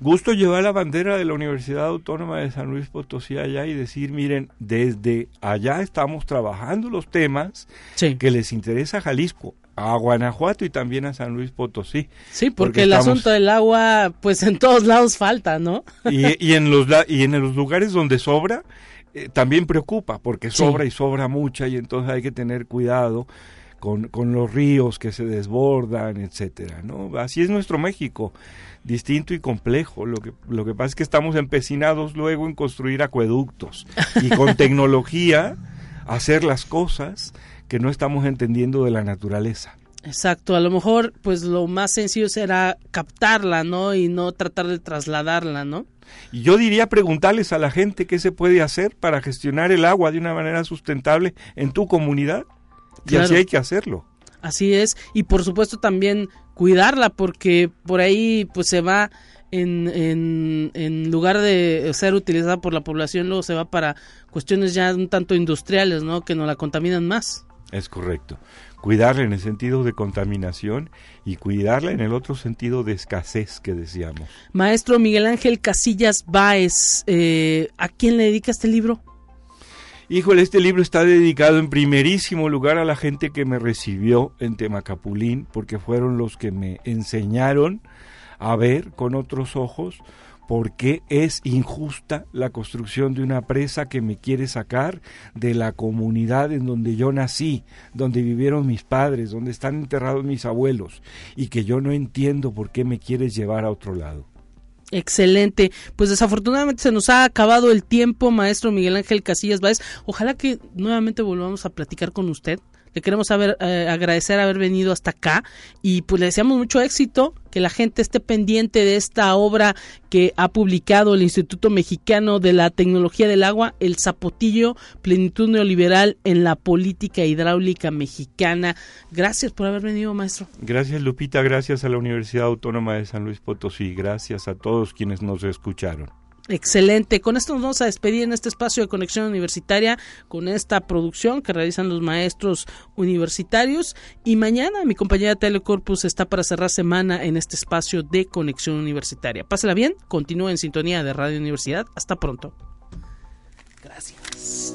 gusto llevar la bandera de la Universidad Autónoma de San Luis Potosí allá y decir, miren, desde allá estamos trabajando los temas que les interesa a Jalisco, a Guanajuato y también a San Luis Potosí. Sí, porque, el asunto del agua, pues en todos lados falta, ¿no? Y, en, los, y en los lugares donde sobra, eh, también preocupa, porque sobra y sobra mucha y entonces hay que tener cuidado. Con, con, los ríos que se desbordan, etcétera, ¿no? Así es nuestro México distinto y complejo. Lo que, lo que pasa es que estamos empecinados luego en construir acueductos y con tecnología hacer las cosas que no estamos entendiendo de la naturaleza. Exacto, a lo mejor pues lo más sencillo será captarla, ¿no? Y no tratar de trasladarla, ¿no? Y yo diría preguntarles a la gente qué se puede hacer para gestionar el agua de una manera sustentable en tu comunidad. Y así hay que hacerlo. Así es, y por supuesto también cuidarla porque por ahí pues se va en, en, en, lugar de ser utilizada por la población, luego se va para cuestiones ya un tanto industriales, ¿no? Que no la contaminan más. Es correcto. Cuidarla en el sentido de contaminación y cuidarla en el otro sentido de escasez que decíamos. Maestro Miguel Ángel Casillas Báez, eh, ¿a quién le dedica este libro? Híjole, este libro está dedicado en primerísimo lugar a la gente que me recibió en Temacapulín, porque fueron los que me enseñaron a ver con otros ojos por qué es injusta la construcción de una presa que me quiere sacar de la comunidad en donde yo nací, donde vivieron mis padres, donde están enterrados mis abuelos, y que yo no entiendo por qué me quieres llevar a otro lado. Excelente. Pues desafortunadamente se nos ha acabado el tiempo, maestro Miguel Ángel Casillas Báez. Ojalá que nuevamente volvamos a platicar con usted. Queremos eh, agradecer haber venido hasta acá y pues le deseamos mucho éxito, que la gente esté pendiente de esta obra que ha publicado el Instituto Mexicano de la Tecnología del Agua, El Zapotillo, Plenitud Neoliberal en la Política Hidráulica Mexicana. Gracias por haber venido, maestro. Gracias, Lupita. Gracias a la Universidad Autónoma de San Luis Potosí. Gracias a todos quienes nos escucharon. Excelente. Con esto nos vamos a despedir en este espacio de conexión universitaria con esta producción que realizan los maestros universitarios. Y mañana mi compañera Telecorpus está para cerrar semana en este espacio de conexión universitaria. Pásela bien, continúe en sintonía de Radio Universidad. Hasta pronto. Gracias.